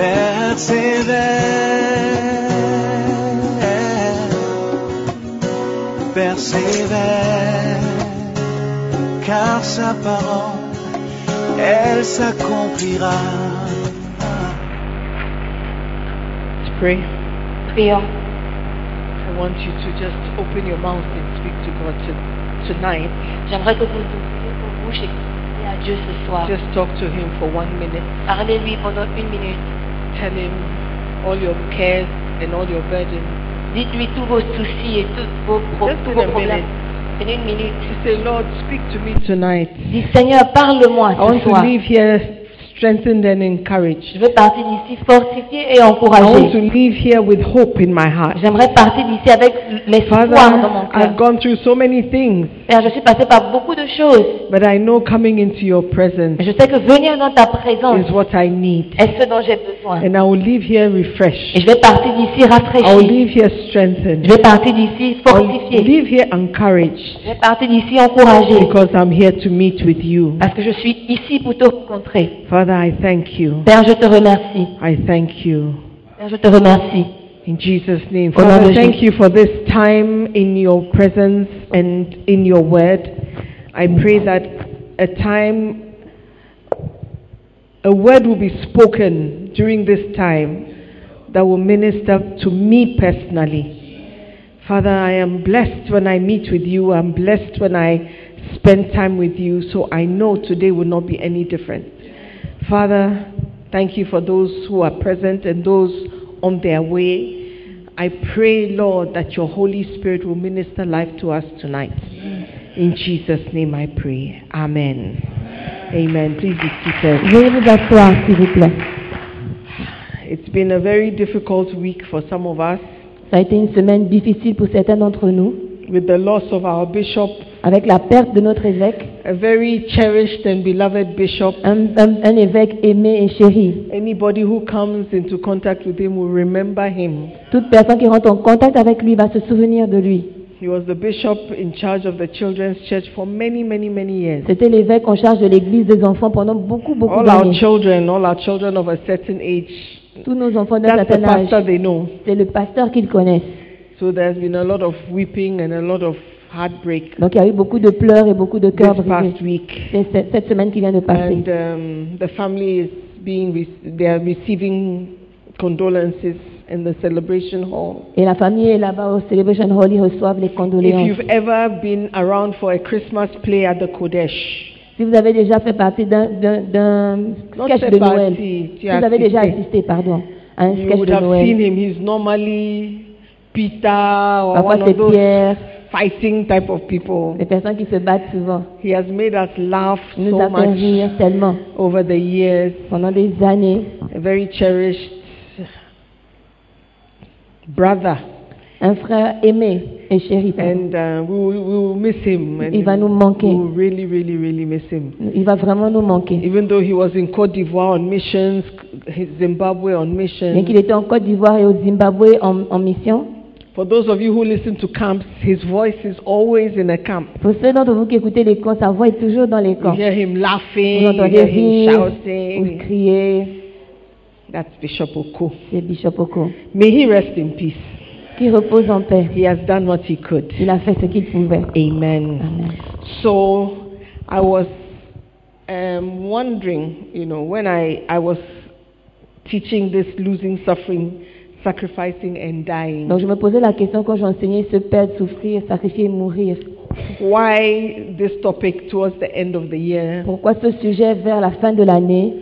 persévère, persévère, car sa parole, elle s'accomplira. Let's pray. Prions. I want you to just open your mouth and speak to God to- tonight. J'aimerais que vous ouvriez vos bouches et à Dieu ce soir. Just talk to Him for one minute. Parlez-lui pendant une minute. Tell Him all your cares and all your burdens. Dites-lui tous vos soucis et tous vos, pro- Just tous in vos a problèmes. minute. Prenez une minute. Say, Lord, speak to me tonight. Dis Seigneur, parle-moi I want to soir. leave here strengthened and encouraged. Je veux partir d'ici fortifié et I want to encouragé. leave here with hope in my heart. J'aimerais partir d'ici avec l'espoir dans mon I've cœur. gone through so many things, Père, je suis passé par beaucoup de choses. but I know coming into your presence Mais je sais que venir dans ta présence is what I need. est ce dont j'ai besoin. And I will leave here Et refreshed. je vais partir d'ici I will rafraîchi. leave here strengthened. Je vais partir d'ici I will fortifié. leave here encouraged Je vais partir d'ici encouragé. because I'm here to meet with you. Parce que je suis ici pour te rencontrer. Father, I thank you. Père, je te remercie. I thank you. Père, je te remercie. In Jesus' name. Au Father, thank you for this time in your presence and in your word. I pray that a time, a word will be spoken during this time that will minister to me personally. Father, I am blessed when I meet with you. I'm blessed when I spend time with you. So I know today will not be any different. Father, thank you for those who are present and those on their way. I pray, Lord, that your Holy Spirit will minister life to us tonight. In Jesus' name I pray. Amen. Amen. Please be seated. Veuillez vous asseoir, s'il vous plaît. It's been a very difficult week for some of us Ça a été une semaine difficile pour certains d'entre nous, with the loss of our bishop, avec la perte de notre évêque, a very cherished and beloved bishop. un, un- un évêque aimé et chéri. Anybody who comes into contact with him will remember him. Toute personne qui rentre en contact avec lui va se souvenir de lui. He was the bishop in charge of the children's church for many, many, many years. C'était l'évêque en charge de l'église des enfants pendant beaucoup, beaucoup All our d'années. children, all our children of a certain age, Tous nos enfants d'un that's the certain âge, pastor they know. c'est le pasteur qu'ils connaissent. So there's been a lot of weeping and a lot of heartbreak Donc il y a eu beaucoup de pleurs et beaucoup de this cœurs brisés. past week. C'est cette, cette semaine qui vient de passer. And um, the family is being, re- they are receiving condolences in the celebration hall. Et la famille est là-bas au Celebration Hall, ils reçoivent les If condoléances. you've ever been around for a Christmas play at the Kodesh, Si vous avez déjà fait partie d'un- d'un d'un Not sketch de Noël, partie, tu si as vous avez déjà assisté. assisté, pardon, à un you sketch would de have seen Noël, him. He's normally Peter or parfois one c'est of those Pierre, fighting type of people. les personnes qui se battent souvent. He has made us laugh Il nous so a fait much rire tellement over the years. pendant des années. A very cherished brother, Un frère aimé et chéri. and uh, we, will, we will miss him. And Il va nous we manquer. will really, really, really miss him. Il va vraiment nous manquer. Even though he was in Cote d'Ivoire on missions, Zimbabwe on Bien mission. qu'il était en Côte d'Ivoire et au Zimbabwe en, en mission, For those of you who listen to camps, his voice is always in a camp. pour ceux d'entre vous qui écoutez les camps, sa voix est toujours dans les You camps. hear him Vous laughing, you entendez hear him shouting. crier. That's Bishop Oko. C'est Bishop Oko. May he rest in peace. Qui repose en paix. He has done what he could. Il a fait ce qu'il pouvait. Amen. Amen. So I was um, wondering, you know, when I, I was teaching this losing suffering sacrificing and dying. Donc je me posais la question quand j'enseignais se perdre, souffrir, sacrifier et mourir. Why this topic towards the end of the year? Pourquoi ce sujet vers la fin de l'année?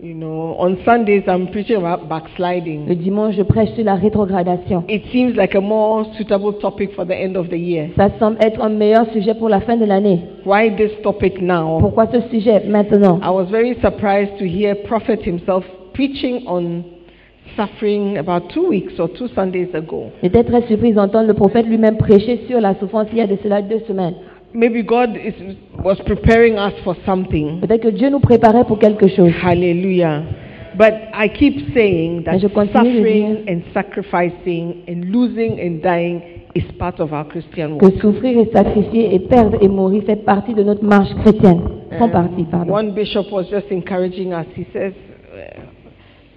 You know, on Sundays I'm preaching about Le backsliding. dimanche, je prêche sur la rétrogradation. It seems like a more suitable topic for the end of the year. Ça semble être un meilleur sujet pour la fin de l'année. Why this topic now? Pourquoi ce sujet maintenant? I was very surprised to hear Prophet himself preaching on suffering about two weeks or two Sundays ago. J'étais très surprise d'entendre le prophète lui-même prêcher sur la souffrance il y a de cela deux semaines. Maybe God is, was preparing us for something. Peut-être que Dieu nous préparait pour quelque chose. Hallelujah. But I keep saying that Mais je continue de suffering dire- and sacrificing and losing and dying is part of our Christian Que walk. souffrir et sacrifier et perdre et mourir fait partie de notre marche chrétienne. Font partie, pardon. One bishop was just encouraging us. He says,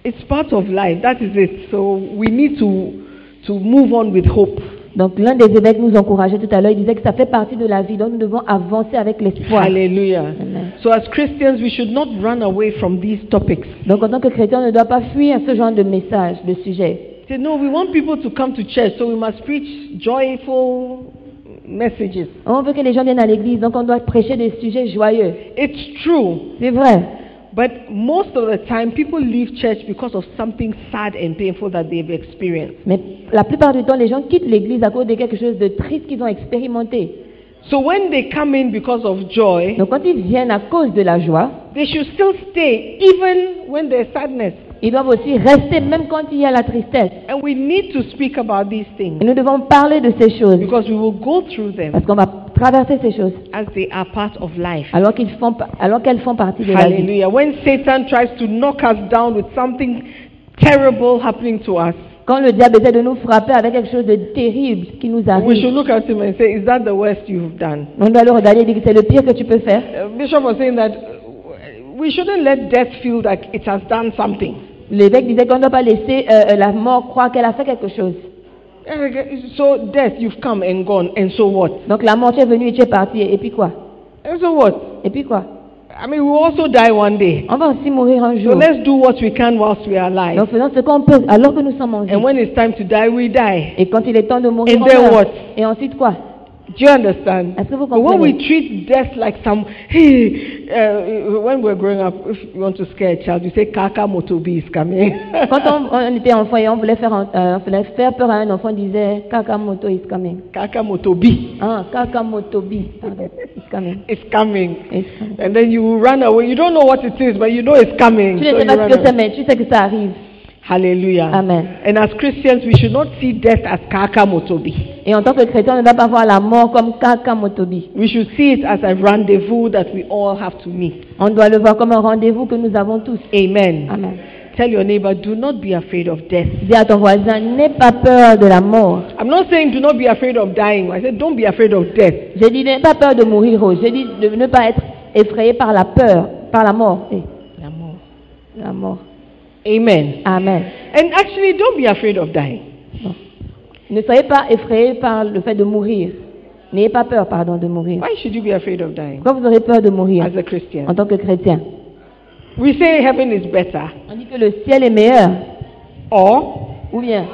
it's part of life. That is it. So we need to, to move on with hope. Donc l'un des évêques nous encourageait tout à l'heure. Il disait que ça fait partie de la vie. Donc nous devons avancer avec l'espoir. Hallelujah. Amen. So as Christians, we should not run away from these topics. Donc en tant que chrétien, on ne doit pas fuir ce genre de message, de sujet. Say, no, we want people to come to church, so we must preach joyful messages. On veut que les gens viennent à l'église, donc on doit prêcher des sujets joyeux. It's true. C'est vrai. But most of the time, people leave church because of something sad and painful that they've experienced. Mais la plupart du temps, les gens quittent l'église à cause de quelque chose de triste qu'ils ont expérimenté. So when they come in because of joy, Donc quand ils viennent à cause de la joie, they should still stay even when there's sadness. ils doivent aussi rester même quand il y a la tristesse. And we need to speak about these Et things nous devons parler de ces choses because we will go through them parce qu'on va traverser ces choses as they are part of life. alors qu'ils font alors qu'elles font partie de la vie. Hallelujah. When Satan tries to knock us down with something terrible happening to us, Quand le diable essaie de nous frapper avec quelque chose de terrible qui nous we arrive, should look at him and say, Is that the worst you've done? on doit le regarder et dire que c'est le pire que tu peux faire. Uh, Bishop was saying that uh, we shouldn't let death feel like it has done something. L'évêque disait qu'on ne doit pas laisser euh, euh, la mort croire qu'elle a fait quelque chose. So, death, you've come and gone, and so what? Donc la mort, tu es venu et tu es parti. Et puis quoi? And so what? Et puis quoi? I mean, we will also die one day. On va aussi mourir un So jour. let's do what we can whilst we are alive. Donc faisons ce qu'on peut alors que nous sommes en vie. And when it's time to die, we die. Et quand il est temps de mourir, And on then meurt. what? Et ensuite quoi? Do you understand? Est-ce que vous But when we treat death like some, hey, uh, when we're growing up, if you want to scare a child, you say, Kaka Motobi is coming. Quand on, on était enfant et on voulait faire, un- euh, voulait faire peur à un enfant, on disait Kakamoto is coming. Kaka Motobi Ah, Kakamotobi pardon, is coming. is coming. Is coming. And then you run away. You don't know what it is, but you know it's coming. Tu ne sais pas ce que c'est, mais tu sais que ça arrive. Hallelujah. Amen. And as Christians, we should not see death as Kaka Motobi. Et en tant que chrétien, on ne doit pas voir la mort comme Kakamotobi. We should see it as a rendezvous that we all have to meet. On doit le voir comme un rendez-vous que nous avons tous. Amen. Amen. Tell your neighbor, do not be afraid of death. Dis à ton voisin, n'aie pas peur de la mort. I'm not saying do not be afraid of dying. I said don't be afraid of death. J'ai dit, n'aie pas peur de mourir. J'ai dit de ne pas être effrayé par la peur, par la mort. Eh, la mort. Amen. Amen. And actually, don't be afraid of dying. Ne soyez pas effrayés par le fait de mourir. N'ayez pas peur, pardon, de mourir. Why should you be afraid of dying? Pourquoi vous aurez peur de mourir as a en Christian? tant que chrétien? We say heaven is better. On dit que le ciel est meilleur. Or, Ou bien,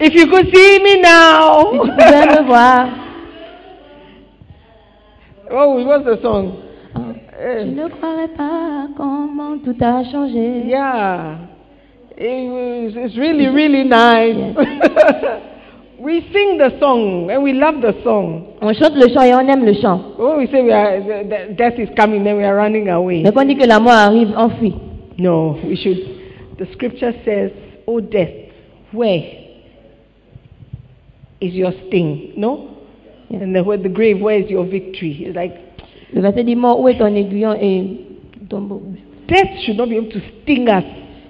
if you could see me si tu now. pouvais me voir. oh, what's the song? Eh, Je ne croirais pas comment tout a changé. Yeah. It it's really, really nice. we sing the song and we love the song. On chante le chant et on aime le chant. When we say we are, the, death is coming, then we are running away. Mais quand on dit que la mort arrive, on fuit. No, we should. The scripture says, "O death, where is your sting?" No, Yeah. and the, where the grave, where is your victory? It's like Le verset dit mort, où est ton aiguillon et ton death should not be able to sting us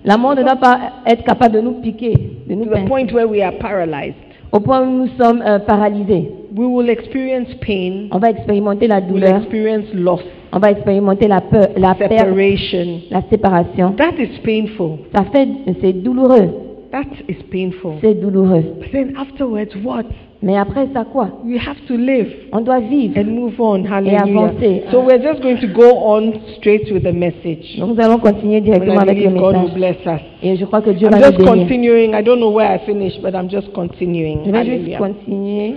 La mort ne doit pas être capable de nous piquer, de nous to the pincer, point where we are paralyzed. au point où nous sommes euh, paralysés. We will experience pain. On va expérimenter la We'll douleur, experience loss, on va expérimenter la peur, la perte, separation. la séparation. That is painful. Ça fait, c'est douloureux, That is painful. c'est douloureux. But then afterwards, what? Mais après ça quoi? We have to live On doit vivre. and move on. Hallelujah. avancer. So we're just going to go on straight with the message. Donc nous allons continuer directement avec le will message. bless us. Et je crois que Dieu I'm va nous just bénir. continuing. I don't know where I finished, but I'm just continuing. Je vais juste continuer.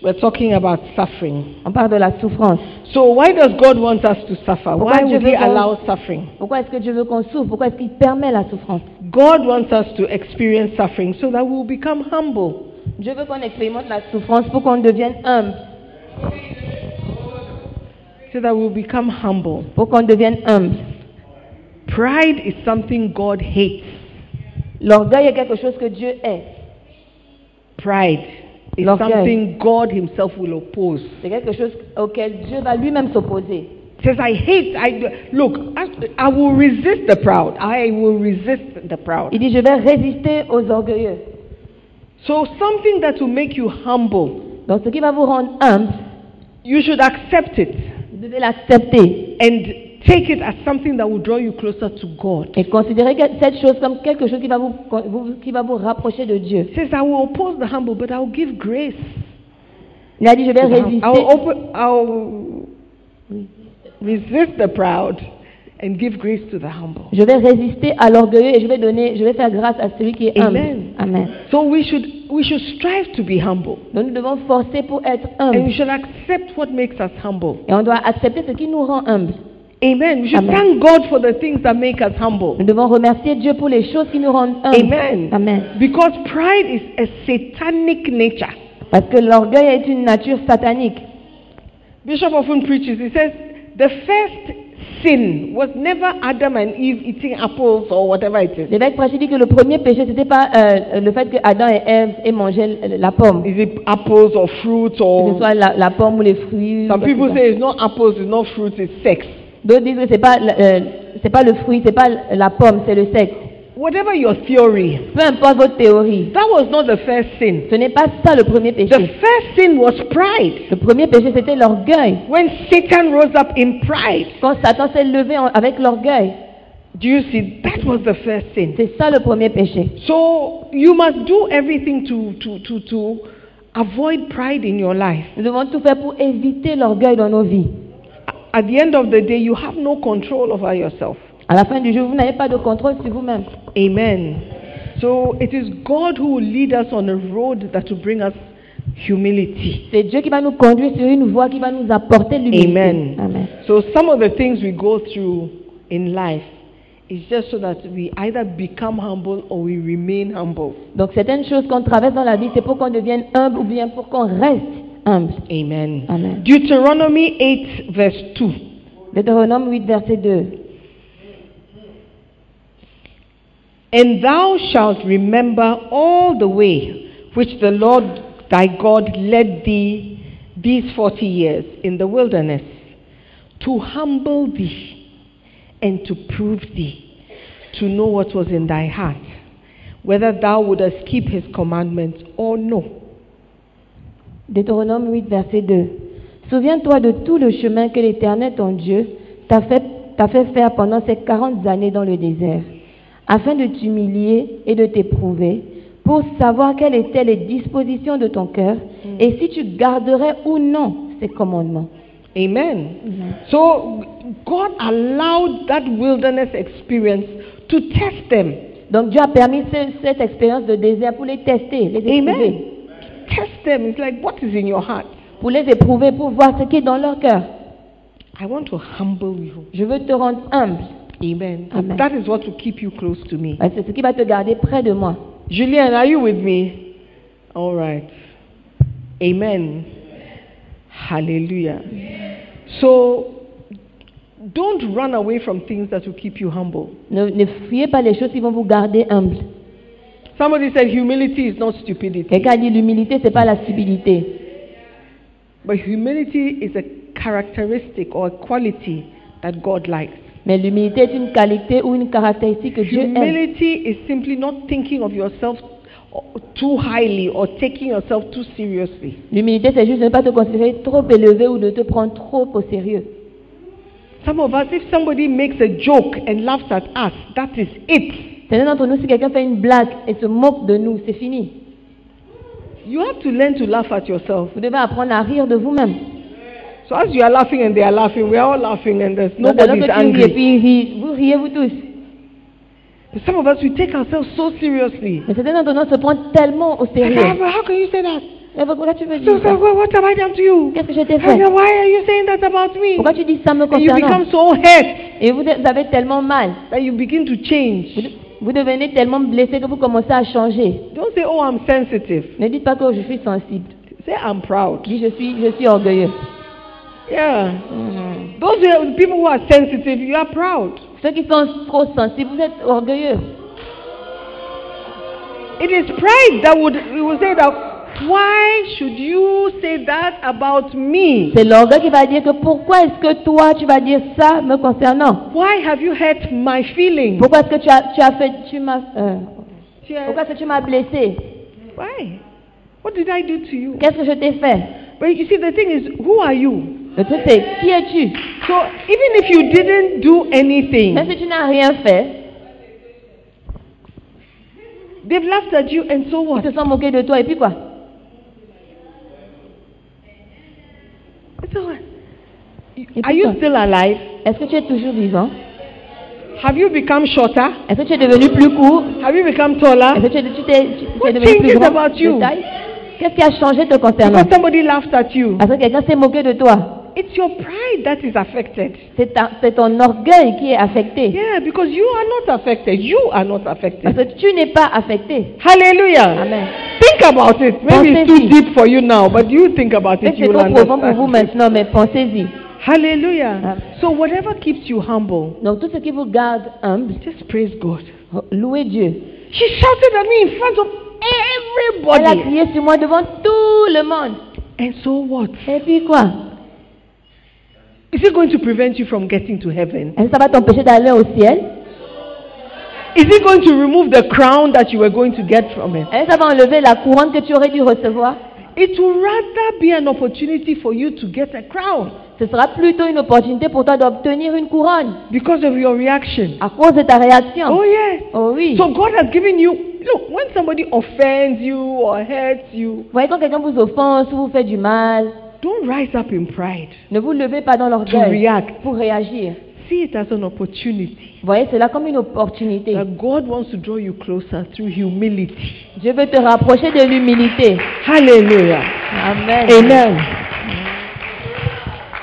We're talking about suffering. On parle de la souffrance. So why does God want us to suffer? Pourquoi Why would He allow suffering? Pourquoi est-ce que Dieu veut qu'on souffre? Pourquoi est-ce qu'il permet la souffrance? God wants us to experience suffering so that we'll become humble. Dieu veut qu'on expérimente la souffrance pour qu'on devienne humble. So that we'll become humble. Pour qu'on devienne humble. Pride is something God hates. L'orgueil est quelque chose que Dieu est. Pride is something God Himself will oppose. C'est quelque chose auquel Dieu va lui-même s'opposer. says, I hate, I, look, I, I will resist the proud. I will resist the proud. Il dit, je vais résister aux orgueilleux. So something that will make you humble, Donc ce qui va vous rendre humble, you should accept it vous devez l'accepter and take it as something that will draw you closer to God. et considérer cette chose comme quelque chose qui va vous, qui va vous rapprocher de Dieu. Says, I will oppose the humble, but I will give grace. Il a dit, je vais to the humble. résister. I will open, I will resist the proud and give grace to the humble. Je vais résister à l'orgueilleux et je vais donner, je vais faire grâce à celui qui est humble. Amen. Amen. So we should, we should strive to be humble. Donc nous devons forcer pour être And we humble. should accept what makes us humble. Et on doit accepter ce qui nous rend humble. Amen. We should Amen. thank God for the things that make us humble. Nous devons remercier Dieu pour les choses qui nous rendent humbles. Amen. Amen. Because pride is a satanic nature. Parce que l'orgueil est une nature satanique. Bishop often preaches, he says, the first sin was never Adam and Eve eating apples or whatever it is. L'évêque prêche dit que le premier péché, c'était pas euh, le fait que Adam et Ève aient mangé la pomme. Is it apples or fruits Que ce or. soit la, la pomme ou les fruits. Some people say it's not apples, it's not fruits, it's sex. D'autres disent que c'est pas, euh, c'est pas le fruit, c'est pas la pomme, c'est le sexe. Whatever your theory, Peu importe votre théorie. that was not the first sin. Ce n'est pas ça le premier péché. The first sin was pride. Le premier péché, c'était l'orgueil. When Satan rose up in pride, Quand Satan s'est levé en- avec l'orgueil, do you see? That was the first sin. c'est ça le premier péché. So you must do everything to, to, to, to avoid pride in your life. Nous devons tout faire pour éviter l'orgueil dans nos vies. At the end of the day, you have no control over yourself. À la fin du jour, vous n'avez pas de contrôle sur vous-même. Amen. So it is God who will lead us on a road that will bring us humility. C'est Dieu qui va nous conduire sur une voie qui va nous apporter l'humilité. Amen. Amen. So some of the things we go through in life is just so that we either become humble or we remain humble. Donc certaines choses qu'on traverse dans la vie, c'est pour qu'on devienne humble ou bien pour qu'on reste humble. Amen. Amen. Deuteronomy 8, verse 2. Deutéronome 8, verset 2. And thou shalt remember all the way which the Lord thy God led thee these forty years in the wilderness, to humble thee and to prove thee, to know what was in thy heart, whether thou wouldest keep his commandments or no. Deutéronome 8, verset 2. Souviens-toi de tout le chemin que l'Éternel, ton Dieu, t'a fait, t'a fait faire pendant ces quarante années dans le désert, afin de t'humilier et de t'éprouver, pour savoir quelles étaient les dispositions de ton cœur, et si tu garderais ou non ces commandements. Amen. So God allowed that wilderness experience to test them. Donc Dieu a permis ce- cette expérience de désert pour les tester, les éprouver, Amen. Test them. It's like, what is in your heart? pour les éprouver, pour voir ce qui est dans leur cœur. I want to humble you. Je veux te rendre humble. Amen. Amen. That is what will keep you close to me. Ouais, C'est ce qui va te garder près de moi. Julian, are you with me? All right. Amen. Hallelujah. So don't run away from things that will keep you humble. Ne, ne fuyez pas les choses qui vont vous garder humble. Somebody said humility is not stupidity, Quelqu'un a dit l'humilité, c'est pas la stupidité. but humility is a characteristic or a quality that God likes. Mais l'humilité est une qualité ou une caractéristique que Dieu aime. Humility is simply not thinking of yourself too highly or taking yourself too seriously. L'humilité, c'est juste de ne pas te considérer trop élevé ou de te prendre trop au sérieux. Some of us, if somebody makes a joke and laughs at us, that is it. Certains d'entre nous, si quelqu'un fait une blague et se moque de nous, c'est fini. You have to learn to laugh at yourself. Vous devez apprendre à rire de vous-même. So as you are laughing and they are laughing, we are all laughing and there's ris et angry. puis vous riez vous tous. But some of us, we take ourselves so seriously. Mais certains d'entre nous se prennent tellement au sérieux. "Ah, but how can you say that? Mais pourquoi tu veux So, dire so ça? what, what have I done to you? Qu'est-ce que je t'ai And fait? then why are you saying that about me? Pourquoi tu dis ça me And you become so hurt Et vous, vous avez tellement mal. that you begin to Vous, change. vous devenez tellement blessé que vous commencez à changer. Don't say, oh, I'm sensitive. Ne dites pas que je suis sensible. Say, I'm proud. Dis je suis, je suis orgueilleux. Yeah. Mhm. Those are people who are sensitive, you are proud. Ceux qui sont trop sensibles, vous êtes orgueilleux. It is pride that would, we will say that, why should you say that about me? C'est l'orgueil qui va dire que pourquoi est-ce que toi tu vas dire ça me concernant? Why have you hurt my feelings? Pourquoi est-ce que tu as, tu as fait, tu m'as, euh, Yeah. pourquoi est-ce que tu m'as blessé? Why? What did I do to you? Qu'est-ce que je t'ai fait? But you see, the thing is, who are you? C'est qui es-tu? So even if you didn't do anything, Même si tu n'as rien fait, they've laughed at you, and so ils what? se sont moqués de toi et puis quoi? So what? Are you still alive? Est-ce que tu es toujours vivant? Have you become shorter? Est-ce que tu es devenu plus court? Have you become Est-ce taller? que tu, t'es, What devenu plus grand about you? de taille? Qu'est-ce qui a changé te concernant? Because somebody laughed at you. Parce que quelqu'un s'est moqué de toi. It's your pride that is affected. C'est, ta- c'est ton orgueil qui est affecté. Yeah, because you are not affected. You are not affected. Parce que tu n'es pas affecté. Hallelujah. Amen. Think about it. Maybe it's too deep for you now, but you think about it, you will profond pour vous understand. maintenant, mais pensez-y. Hallelujah. Amen. So whatever keeps you humble, Donc tout ce qui vous garde humble, just praise God. Oh, louez Dieu. She shouted at me in front of everybody. Elle a crié sur moi devant tout le monde. And so what? Et puis quoi Is it going to prevent you from getting to heaven? Est-ce que ça va t'empêcher d'aller au ciel? Is it going to remove the crown that you were going to get from it? Est-ce que ça va enlever la couronne que tu aurais dû recevoir? It will rather be an opportunity for you to get a crown Ce sera plutôt une opportunité pour toi d'obtenir une couronne because of your reaction. à cause de ta réaction. Oh, yes. Oh oui. So God has given you, look, when somebody offends you or hurts you, voyez quand quelqu'un vous offense ou vous fait du mal, don't rise up in pride ne vous levez pas dans to l'orgueil react. pour réagir. See it as an opportunity voyez cela comme une opportunité. that God wants to draw you closer through humility. Dieu veut te rapprocher de l'humilité. Hallelujah. Amen. Amen.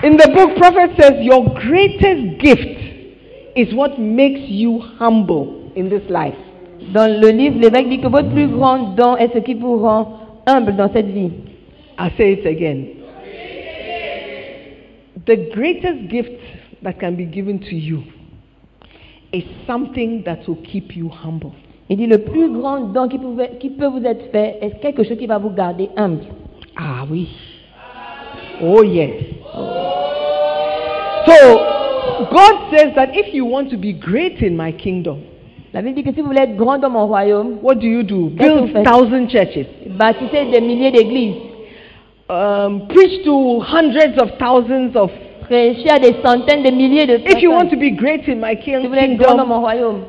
In the book, prophet says, Your greatest gift is what makes you humble in this life. Dans le livre, l'évêque dit que votre plus grand don est ce qui vous rend humble dans cette vie. I'll say it again. The greatest gift that can be given to you is something that will keep you humble. Il dit le plus grand don qui, pouvait- qui peut vous être fait est quelque chose qui va vous garder humble. Ah, oui. Oh, yes. So, God says that if you want to be great in my kingdom, La Bible dit que si vous voulez être grand dans mon royaume, what do you do? Qu'est-ce que vous Build thousand churches. bâtissez des milliers d'églises, Um, preach to hundreds of thousands of. prêchez à des centaines de milliers de If you want to be great in my Si vous voulez grand dans kingdom, mon royaume,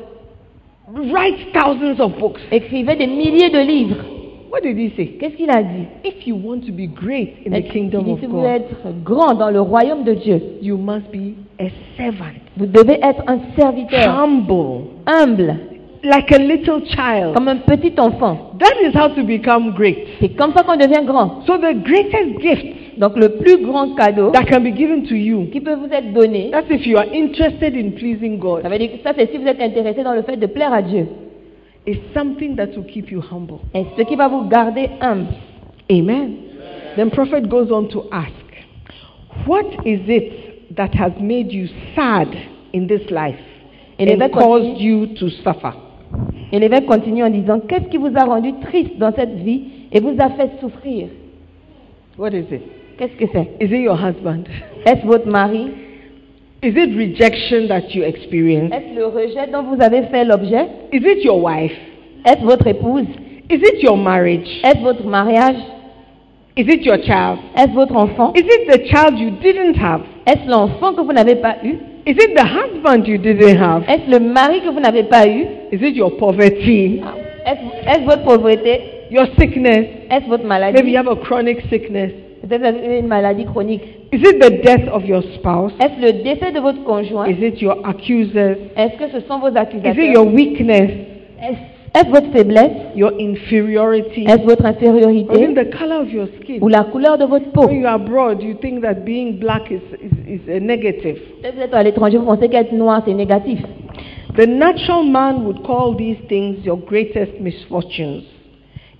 write thousands of books. écrivez des milliers de livres. What did he say? Qu'est-ce qu'il a dit If you want to be great in the kingdom dit, of si vous voulez God, être grand dans le royaume de Dieu, you must be a servant, vous devez être un serviteur humble, humble, like a little child. comme un petit enfant. That is how to become great. C'est comme ça qu'on devient grand. So the greatest gift Donc le plus grand cadeau that can be given to you, qui peut vous être donné, that's if you are interested in pleasing God. ça veut dire que ça c'est si vous êtes intéressé dans le fait de plaire à Dieu. is something that will keep you humble. Et ce qui va vous garder humble. Amen. Then prophet goes on to ask, what is it that has made you sad in this life l'évêque and caused continue, you to suffer? Et l'évêque continue en disant, qu'est-ce qui vous a rendu triste dans cette vie et vous a fait souffrir? What is it? Qu'est-ce que c'est? Is it your husband? Est-ce votre mari? Is it rejection that you experience? Est-ce le rejet dont vous avez fait l'objet? Is it your wife? Est-ce votre épouse? Is it your marriage? Est-ce votre mariage? Is it your child? Est-ce votre enfant? Is it the child you didn't have? Est-ce l'enfant que vous n'avez pas eu? Is it the husband you didn't have? Est-ce le mari que vous n'avez pas eu Is it your poverty? Ah, est-ce est-ce votre pauvreté Your sickness. Est-ce votre maladie? Maybe you have a chronic sickness. Peut-être une maladie chronique. Is it the death of your spouse? Est-ce le décès de votre conjoint Is it your accusers? Est-ce que ce sont vos accusateurs? Is it your weakness? Est-ce est-ce votre faiblesse Your inferiority? Est-ce votre Or even infériorité the color of your skin? Ou la couleur de votre peau When you are abroad, you think that being black is, is, is a negative. Vous êtes à l'étranger, vous pensez qu'être noir, c'est négatif. The natural man would call these things your greatest misfortunes.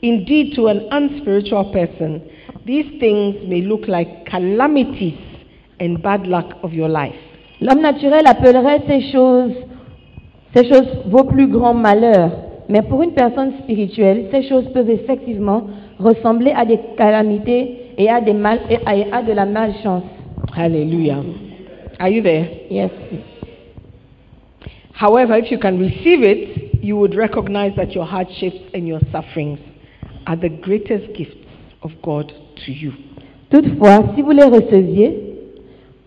Indeed, to an unspiritual person, these things may look like calamities and bad luck of your life. L'homme naturel appellerait ces choses, ces choses vos plus grands malheurs. Mais pour une personne spirituelle, ces choses peuvent effectivement ressembler à des calamités et à, des mal, et à, à de la malchance. Hallelujah. Are you there? Yes. However, if you can receive it, you would recognize that your hardships and your sufferings are the greatest gifts of God to you. Toutefois, si vous les receviez,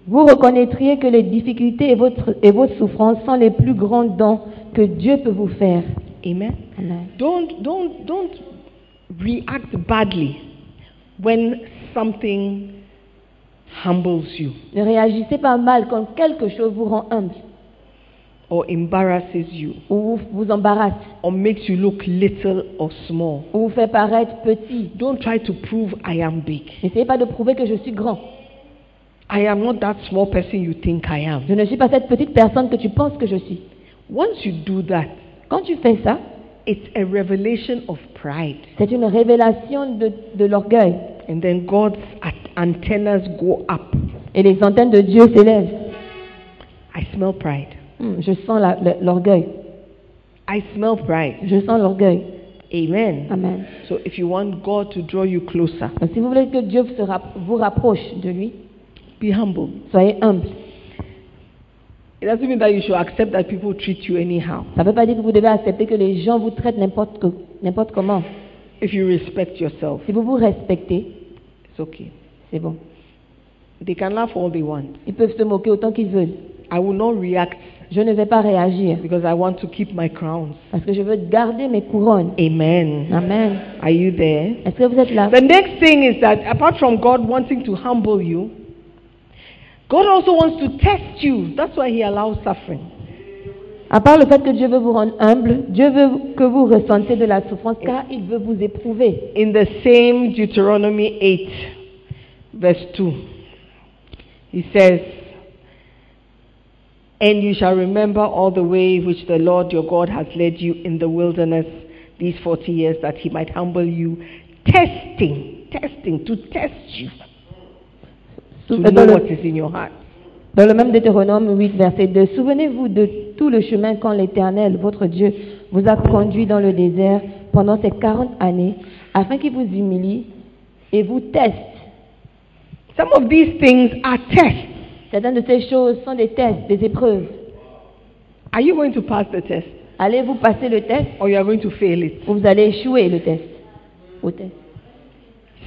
vous reconnaîtriez que les difficultés et, votre, et vos souffrances sont les plus grands dons que Dieu peut vous faire. Amen? Amen. Don't don't don't react badly when something humbles you Ne réagissez pas mal quand quelque chose vous rend humble or embarrasses you ou vous, vous embarrasse or makes you look little or small. ou vous fait paraître petit. Don't try to prove I am big. N'essayez pas de prouver que je suis grand. I am not that small person you think I am. Je ne suis pas cette petite personne que tu penses que je suis. Once you do that, Quand tu fais ça, it's a revelation of pride. c'est une révélation de, de l'orgueil. And then God's at- antennas go up. Et les antennes de Dieu s'élèvent. I smell pride. Hmm, je sens la- le- l'orgueil. I smell pride. Je sens l'orgueil. Amen. Amen. So if you want God to draw you closer, Donc, si vous voulez que Dieu se rap- vous rapproche de lui, be humble. soyez humble. It doesn't mean that you should accept that people treat you anyhow. Ça ne veut pas dire que vous devez accepter que les gens vous traitent n'importe que- n'importe comment. If you respect yourself, Si vous vous respectez, it's okay. c'est bon. They can laugh all they want. Ils peuvent se moquer autant qu'ils veulent. I will not react Je ne vais pas réagir because I want to keep my crowns. parce que je veux garder mes couronnes. Amen. Amen. Are you there? Est-ce que vous êtes là? The next thing is that apart from God wanting to humble you, God also wants to test you. That's why He allows suffering. À part le fait que Dieu veut vous rendre humble, Dieu veut que vous ressentiez de la souffrance car il veut vous éprouver. In the same Deuteronomy 8, verse 2, He says, And you shall remember all the way which the Lord your God has led you in the wilderness these 40 years, that He might humble you, testing, testing, to test you, to Dans know le, what is in your heart. dans le même Deutéronome 8, verset 2, Souvenez-vous de tout le chemin quand l'Éternel, votre Dieu, vous a conduit dans le désert pendant ces 40 années, afin qu'il vous humilie et vous teste. Some of these things are tests. Certaines de ces choses sont des tests, des épreuves. Are you going to pass the test? Allez-vous passer le test? Or you are going to fail it? ou vous allez échouer le test? Au test.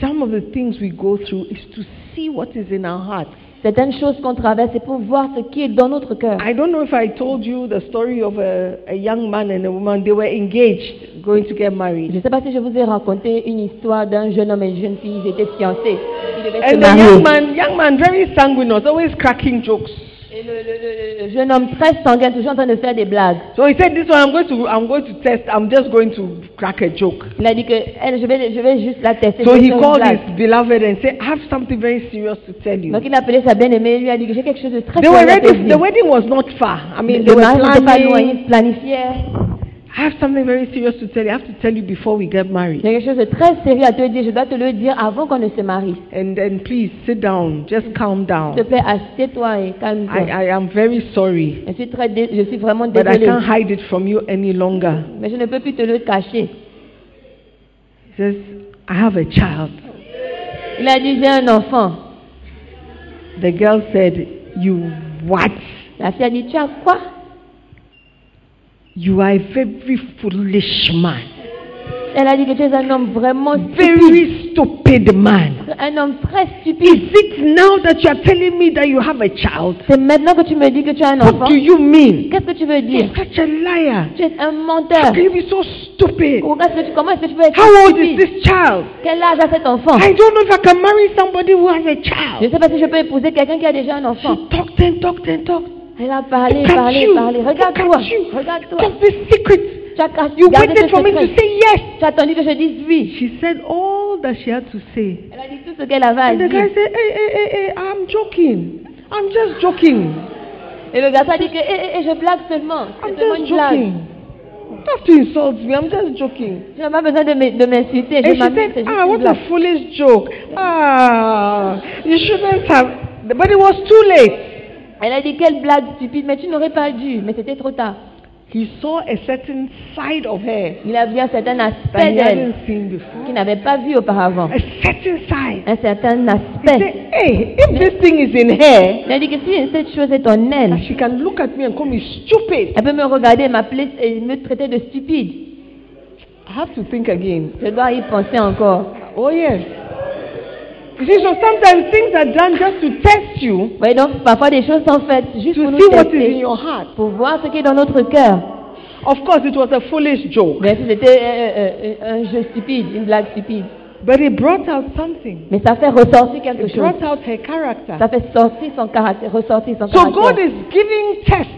Some of the things we go through is to see what is in our hearts. Certaines choses qu'on traverse, c'est pour voir ce qui est dans notre cœur. I don't know if I told you the story of a, a young man and a woman. They were engaged, going to get Je married. ne sais pas si je vous ai raconté une histoire d'un jeune homme et une jeune fille, ils étaient fiancés. Ils devaient se And the young man, young man, very sanguine, always cracking jokes. Et le, le- le- le jeune homme très sanguin, toujours en train de faire des blagues. So he said, "This one, I'm going to, I'm going to test. I'm just going to crack a joke." Il a dit que elle, je, vais, je vais juste la tester. So je vais he faire une called blague. his beloved and said, "I have something very serious to tell you." Donc il a appelé sa bien-aimée et lui a dit que j'ai quelque chose de très They were sérieux à te ready. dire. The wedding was not far. I mean, they Le were mariage n'était pas loin, planning. ils planifiaient. I have something very serious to tell you. I have to tell you before we get married. J'ai quelque chose de très sérieux à te dire. Je dois te le dire avant qu'on ne se marie. And then please sit down. Just calm S'il te down. plaît, assieds-toi et calme-toi. I, I am very sorry, Je suis très, dé- je suis vraiment but I désolée. can't hide it from you any longer. Mais je ne peux plus te le cacher. He says, I have a child. Il a dit, j'ai un enfant. The girl said, You what? La fille a dit, tu as quoi? You are a very foolish man. Elle a dit que tu es un homme vraiment stupide. Very stupid man. Un homme très Is stupide. it now that you are telling me that you have a child? C'est maintenant que tu me dis que tu as un enfant. What do you mean? Qu'est-ce que tu veux dire? You're such a liar. Tu es un How menteur. can you be so stupid? Comment est-ce que tu, comment est-ce que tu peux être How old is this child? Quel âge a cet enfant? I don't know if I can marry somebody who has a Je ne child. sais pas si je peux épouser quelqu'un qui a déjà un enfant. She talked and talked and talked. Elle a parlé, at parlé, you. parlé. Regarde-toi. Regarde-toi. Just this secret. Tu as caché- You waited for me to say yes. Tu as attendu que je dise oui. She said all that she had to say. Elle a dit tout ce qu'elle avait à And the guy said, hey, hey, hey, hey, I'm joking. I'm just joking. Et le garçon a dit que eh, eh, eh, je blague seulement. C'est seulement just une blague. have to insult me. I'm just joking. Je n'ai pas besoin de m'in- de m'insulter. Je And she said, ah, what a foolish joke. Ah, you shouldn't have. But it was too late. Elle a dit quelle blague stupide, mais tu n'aurais pas dû. Mais c'était trop tard. He saw a certain side of her Il a vu un certain that aspect he d'elle hadn't seen before. qu'il n'avait pas vu auparavant. A certain side. Un certain He aspect. said, hey, if this thing is in her, Elle a dit que si cette chose est en elle, that she can look at me and call me stupid. elle peut me regarder, m'appeler et me traiter de stupide. I have to think again. Je dois y penser encore. Oh, yes. You so sometimes things are done just to test you voyez donc, parfois des choses sont faites juste pour to nous see what is in your heart. pour voir ce qui est dans notre cœur. Of course, it was a foolish joke, Mais si c'était euh, euh, euh, un jeu stupide, une blague stupide. but it brought out something. Mais ça fait ressortir quelque It chose. brought out her character. Ça fait sortir son caractère, ressortir son So God caractère. is giving tests,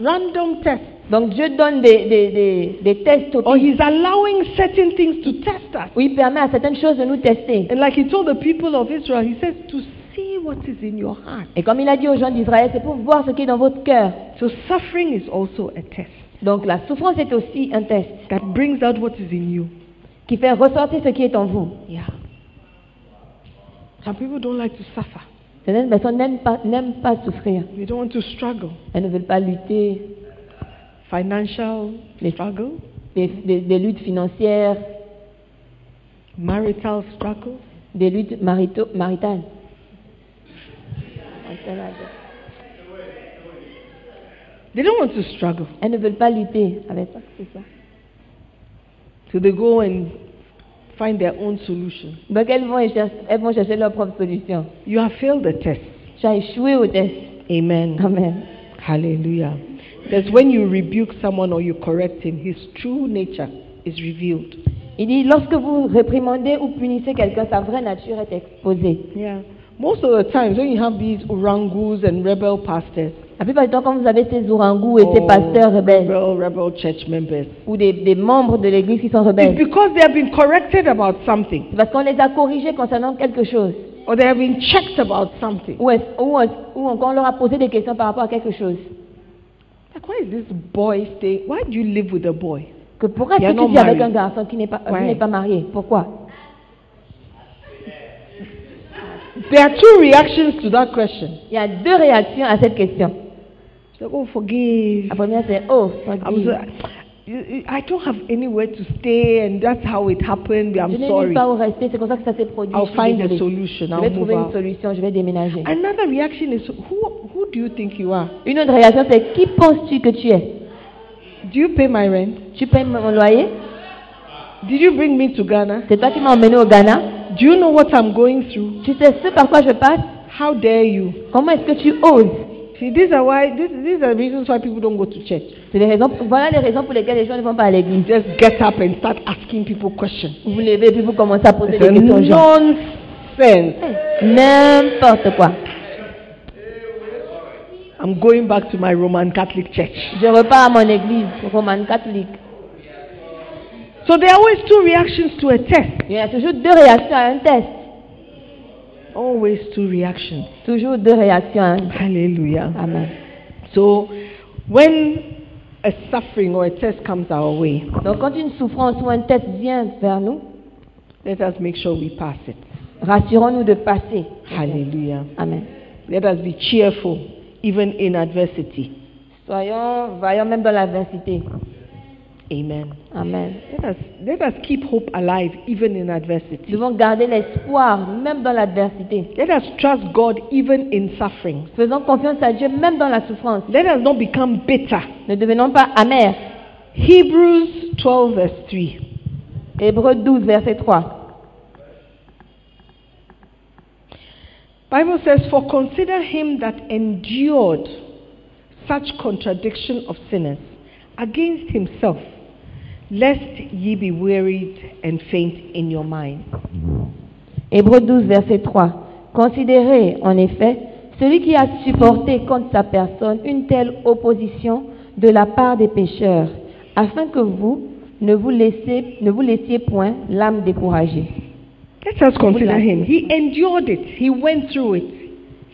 random tests, Donc Dieu donne des, des, des, des tests au or He's allowing certain things to test us. où il permet à certaines choses de nous tester. And like He told the people of Israel, He says to see what is in your heart. Et comme il a dit aux gens d'Israël, c'est pour voir ce qui est dans votre cœur. So suffering is also a test Donc la souffrance est aussi un test that brings out what is in you. qui fait ressortir ce qui est en vous. Yeah. Some people don't like to suffer. Certaines personnes n'aiment pas, n'aiment pas souffrir. They don't want to struggle. Elles ne veulent pas lutter, Financial struggle, des, des- des luttes financières, marital struggle. des luttes marito- maritales. They don't want to struggle. Elles ne veulent pas lutter avec ça. c'est ça. So they go and find their own solution. Donc elles vont, chercher, elles vont chercher leur propre solution. You have failed the test. Tu as échoué au test. Amen. Amen. Hallelujah. Because when you rebuke someone or you correct him, his true nature is revealed. Il dit, lorsque vous réprimandez ou punissez quelqu'un, sa vraie nature est exposée. Yeah. Most of the times when you have these orangus and rebel pastors, La plupart du temps, quand vous avez ces orangous et ces or pasteurs rebelles, rebel, rebel church members, ou des, des membres de l'église qui sont it's rebelles, because they have been corrected about something, c'est parce qu'on les a corrigés concernant quelque chose, or they have been checked about something. ou, est- ou, est- ou encore on leur a posé des questions par rapport à quelque chose. Why is this boy staying? Why do you live with a boy? Que pourquoi est-ce que tu vis avec un garçon qui n'est pas, qui n'est pas marié? Pourquoi? There are two reactions to that question. Il y a deux réactions à cette question. Like, oh, forgive. La première, c'est Oh, I, was, forgive. you- you- I don't have anywhere to stay, and that's how it happened. I'm n'ai nulle sorry. part où rester, c'est comme ça que ça s'est produit. I'll je suis find a désolée. solution. Je I'll vais move trouver une out. solution, je vais déménager. Another reaction is, who, who do you think you are? Une autre réaction, c'est Qui penses-tu que tu es Do you pay my rent? Tu payes mon loyer Did you bring me to Ghana? C'est toi qui m'as emmené au Ghana Do you know what I'm going through? Tu sais ce par quoi je passe How dare you? Comment est-ce que tu oses See, these are why this, these are the reasons why people don't go to church. C'est les raisons, Voilà les raisons pour lesquelles les gens ne vont pas à l'église. Just get up and start asking people questions. Vous vous levez puis vous commencez à poser des questions aux gens. nonsense. N'importe quoi. I'm going back to my Roman Catholic church. Je repars à mon église romane catholique. So there are always two reactions to a test. Il y a toujours deux réactions à un test. Always two reactions. Toujours deux réactions Hallelujah. Amen. So when a suffering or a test comes our way, Donc quand une souffrance ou un test vient vers nous, let us make sure we pass it. rassurons-nous de passer. Hallelujah. Amen. Let us be cheerful even in adversity. Soyons vaillants même dans l'adversité. Amen. Amen. Let us, let us keep hope alive even in Nous adversity. devons garder l'espoir même dans l'adversité. Let us trust God even in suffering. Faisons confiance à Dieu même dans la souffrance. Let us not become bitter. Ne devenons pas amers. Hebrews 12 verse 3. Hébreux 12, verset 3. Bible says, For consider him that endured such contradiction of sinners against himself, lest ye be wearied and faint in your mind. Hébreux 12, verset 3. Considérez, en effet, celui qui a supporté contre sa personne une telle opposition de la part des pécheurs, afin que vous ne vous, laissez, ne vous laissiez point l'âme découragée. Let us consider him. He endured it, he went through it.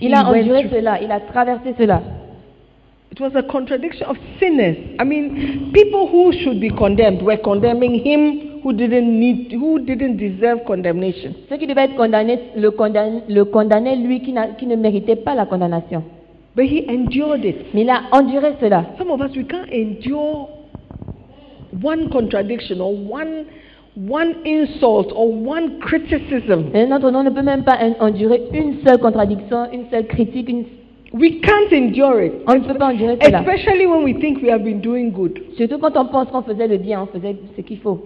Il a enduré cela, il a traversé cela. It was a contradiction of sinners. I mean, people who should be condemned were condemning him who didn't need, who didn't deserve condemnation. Ceux qui devaient être condamnés le condamnaient, le condamnaient lui qui, ne méritait pas la condamnation. But he endured it. Mais il a enduré cela. Some of us we can't endure one contradiction or one one insult or one criticism. Et notre nom ne peut même pas en- endurer une seule contradiction, une seule critique. une- We can't endure it. On ne peut pas endurer cela. Especially when we think we have been doing good. Surtout quand on pense qu'on faisait le bien, on faisait ce qu'il faut.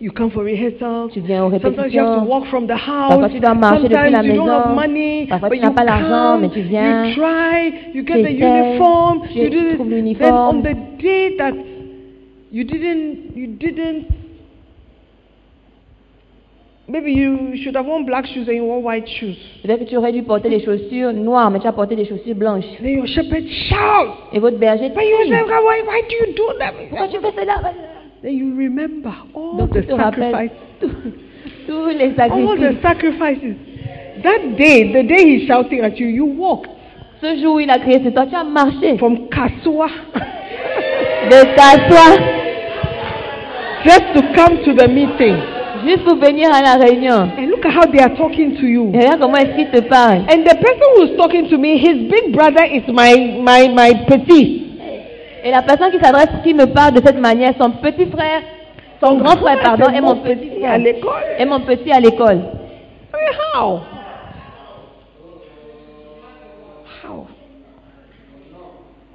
You come for rehearsal. Tu viens aux Sometimes you have to walk from the house. Parfois, tu dois marcher depuis la Sometimes you don't maison. have money, Parfois, tu n'as you pas l'argent, mais tu viens. You try, you get the uniform, tu you do Then on the day that you didn't, you didn't. Maybe you should have worn black shoes and you wore white shoes. Peut-être que tu aurais dû porter des chaussures noires, mais tu as porté des chaussures blanches. Then your shepherd shouts. Et votre berger But you say, why, why do you do that? Pourquoi tu fais cela? Then you remember all Donc the tu te rappelles sacrifices. tous- tous les All the sacrifices. sacrifices. That day, the day he's shouting at you, you walked Ce jour où il a crié, c'est toi, tu as marché from Kasua de t'asseoir just to come to the meeting. Juste pour venir à la réunion. And look at how they are talking to you. Et regarde comment est-ce te parle. And the person who's talking to me, his big brother is my my my petit. Et la personne qui s'adresse, qui me parle de cette manière, son petit frère, son grand frère, pardon, C'est et mon petit à l'école. Et mon petit à l'école. How?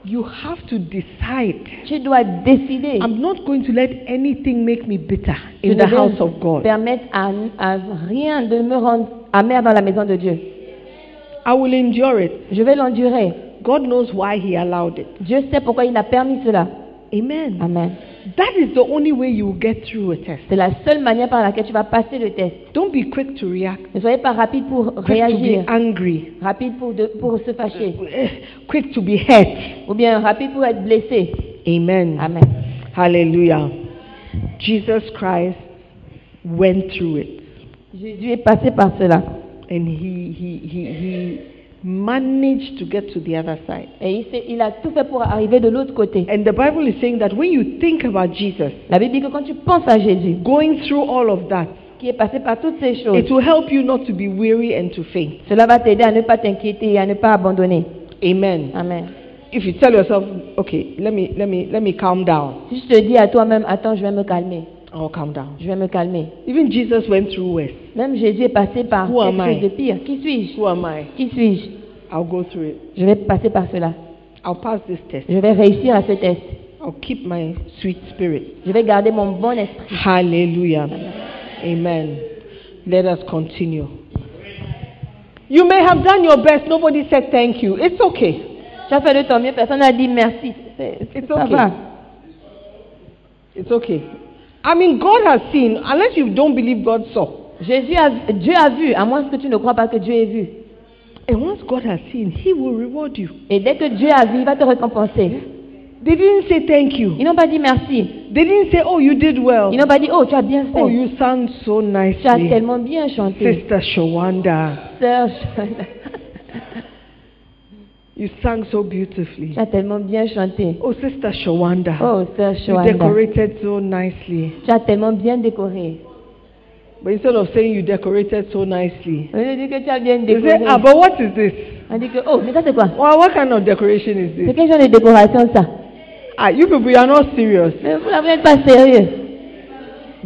You have to decide. Tu dois décider. I'm not going to let anything make me bitter in ne the house of God. permettre à, à rien de me rendre amer dans la maison de Dieu. I will endure it. Je vais l'endurer. God knows why He allowed it. Dieu sait pourquoi il a permis cela. Amen. Amen. That is the only way you will get through a test. C'est la seule manière par laquelle tu vas passer le test. Don't be quick to react, Ne soyez pas rapide pour quick to réagir, be angry, rapide pour, de- pour se fâcher, quick to be hurt. ou bien rapide pour être blessé. Amen. Amen. Hallelujah. Jesus Christ went through it Jésus est passé par cela. and he, he, he, he managed to get to the other side. Et il, s'est- il a tout fait pour arriver de l'autre côté. And the Bible is saying that when you think about Jesus La Bible dit que quand tu penses à Jésus, going through all of that, qui est passé par toutes ces choses, it will help you not to be weary and to faint. cela va t'aider à ne pas t'inquiéter et à ne pas abandonner. Amen. Amen. If you tell yourself, okay, let me let me let me calm down, Si je te dis à toi-même, attends, je vais me calmer, I'll calm down. je vais me calmer. Even Jesus went through worse. Même Jésus est passé par Who am quelque I? chose de pire. Qui suis-je? Who am I? Qui suis-je? I'll go through it. Je vais passer par cela. I'll pass this test. Je vais réussir à ce test. I'll keep my sweet spirit. Je vais garder mon bon esprit. Hallelujah. Amen. Let us continue. You may have done your best. Nobody said thank you. It's okay. Tu as fait de ton mieux, personne n'a dit merci. C'est- It's ça okay. va. It's okay. I mean, God has seen, unless you don't believe God saw. Jésus a, Dieu a vu, à moins que tu ne crois pas que Dieu ait vu. And once God has seen, He will reward you. Et dès que Dieu a vu, il va te récompenser. They didn't say thank you. Ils n'ont pas dit merci. They didn't say, oh, you did well. Ils n'ont pas dit, oh, tu as bien Oh, fait. you sang so Tu as tellement bien chanté. Sister Shawanda, Sœur, you sang so beautifully. tu as tellement bien chanté. Oh, Sister Shawanda, Oh, you Shawanda, decorated so nicely. tu as tellement bien décoré. But instead of saying you decorated so nicely, they say, ah, but what is this? On dit que, oh, mais ça c'est quoi Well, what kind of decoration is C'est this? quel genre de décoration ça Ah, you people, you are not serious. Mais vous n'êtes pas sérieux.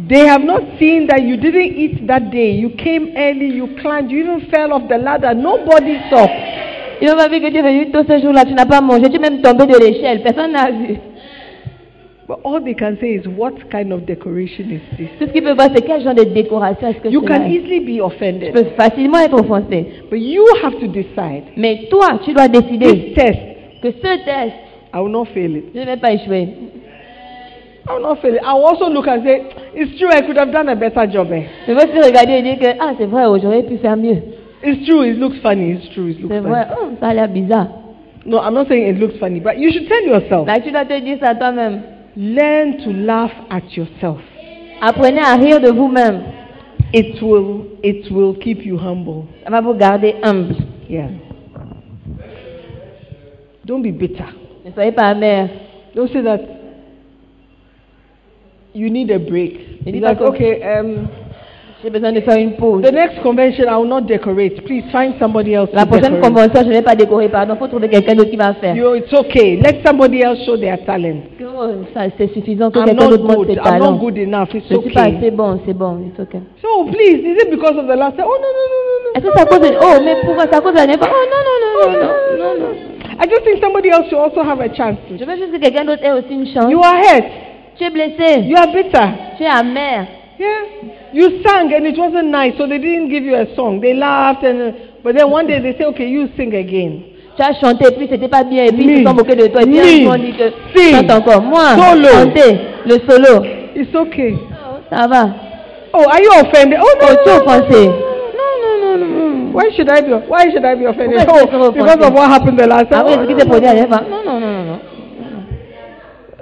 They have not seen that you didn't eat that day. You came early, you climbed, you even fell off the ladder. Nobody saw. Ils n'ont pas vu que tu es venu tôt ce jour-là, tu n'as pas mangé, tu es même tombé de l'échelle, personne n'a vu. But all they can say is, what kind of decoration is this? Tout ce qu'ils peuvent voir, c'est quel genre de décoration est-ce que You can est. easily be Tu offended. peux facilement être offensé. But you have to decide. Mais toi, tu dois décider test, que ce test, I will not fail it. je ne vais pas échouer. I will not fail it. I will also look and say, it's true, I could have done a better job. Eh? Je vais aussi regarder et dire que, ah, c'est vrai, oh, j'aurais pu faire mieux. It's true, it looks funny. It's true, it looks C'est funny. vrai, oh, ça a l'air bizarre. No, I'm not saying it looks funny, but you should tell yourself. Là, tu dois te dire ça toi-même. Learn to laugh at yourself. Apprenez à rire de vous-même. It will, it will keep you humble. Ça va vous garder humble. Yeah. Don't be bitter. Ne soyez pas amer. Don't say that you need a break. Like, okay, um, J'ai besoin de faire une pause. the next convention I will not decorate. Please find somebody else La to prochaine decorate. convention, je ne vais pas décorer, pardon. Il faut trouver quelqu'un d'autre qui va faire. You, it's okay. Let somebody else show their talent. Oh, ça, c'est suffisant que I'm quelqu'un not d'autre montre good. ses I'm not talents. good enough. It's Je suis pas okay. assez bon, c'est bon. it's okay. So please, is it because of the last time? Oh no no no no no. Est-ce que c'est à cause de... Oh, mais pourquoi c'est à cause de l'année passée Oh, non, non, non, non, non, non, non. I just think somebody else should also have a chance. Je veux juste que quelqu'un d'autre ait aussi une chance. You are hurt. Tu es blessé. You are bitter. Tu es amer. Yeah. You sang and it wasn't nice, so they didn't give you a song. They laughed and, but then one day they say, okay, you sing again. Tu as chanté, puis c'était pas bien, et puis ils se sont moqués de toi. Et puis m'ont dit que chante encore. Moi, Solo. chanter, le solo. It's okay. Ça va. Oh, are you offended? Oh no, Oh, tu es no, no, offensé. no, no, no, no. Why should I be? Why should I be offended? Pourquoi est-ce que Oh, because of what happened the last Ah time. oui, Oh, ce qui no, s'est no, produit no. à l'époque. Non, non, non, non,